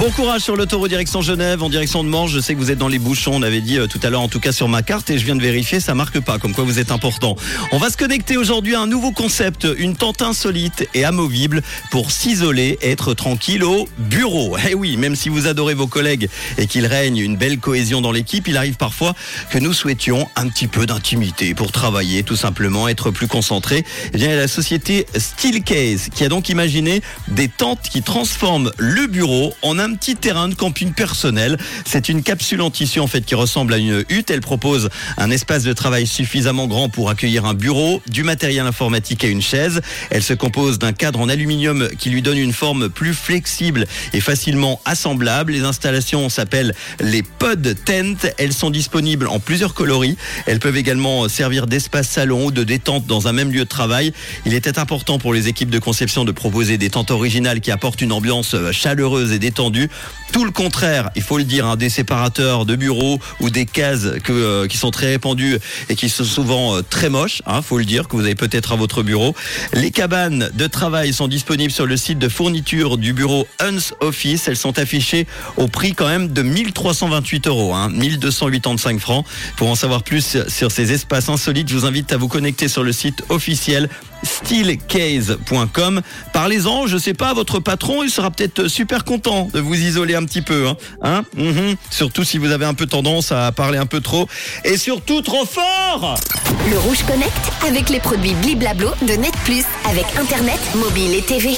Bon courage sur l'autoroute direction Genève, en direction de Manche. Je sais que vous êtes dans les bouchons, on avait dit euh, tout à l'heure, en tout cas sur ma carte, et je viens de vérifier, ça marque pas, comme quoi vous êtes important. On va se connecter aujourd'hui à un nouveau concept, une tente insolite et amovible pour s'isoler, être tranquille au bureau. Eh oui, même si vous adorez vos collègues et qu'il règne une belle cohésion dans l'équipe, il arrive parfois que nous souhaitions un petit peu d'intimité pour travailler, tout simplement, être plus concentré. Eh bien, il y a la société Steelcase qui a donc imaginé des tentes qui transforment le bureau en un petit terrain de camping personnel. C'est une capsule en tissu en fait qui ressemble à une hutte. Elle propose un espace de travail suffisamment grand pour accueillir un bureau, du matériel informatique et une chaise. Elle se compose d'un cadre en aluminium qui lui donne une forme plus flexible et facilement assemblable. Les installations s'appellent les Pod Tent. Elles sont disponibles en plusieurs coloris. Elles peuvent également servir d'espace salon ou de détente dans un même lieu de travail. Il était important pour les équipes de conception de proposer des tentes originales qui apportent une ambiance chaleureuse et détendue tout le contraire, il faut le dire, hein, des séparateurs de bureaux ou des cases euh, qui sont très répandues et qui sont souvent euh, très moches, hein, faut le dire, que vous avez peut-être à votre bureau. Les cabanes de travail sont disponibles sur le site de fourniture du bureau Uns Office. Elles sont affichées au prix quand même de 1328 euros, hein, 1285 francs. Pour en savoir plus sur ces espaces insolites, je vous invite à vous connecter sur le site officiel steelcase.com. Parlez-en, je sais pas, votre patron, il sera peut-être super content de vous isoler un petit peu. Hein, hein? Mhm. Surtout si vous avez un peu tendance à parler un peu trop. Et surtout trop fort Le Rouge Connect avec les produits Bliblablo de Net Plus avec Internet, mobile et TV.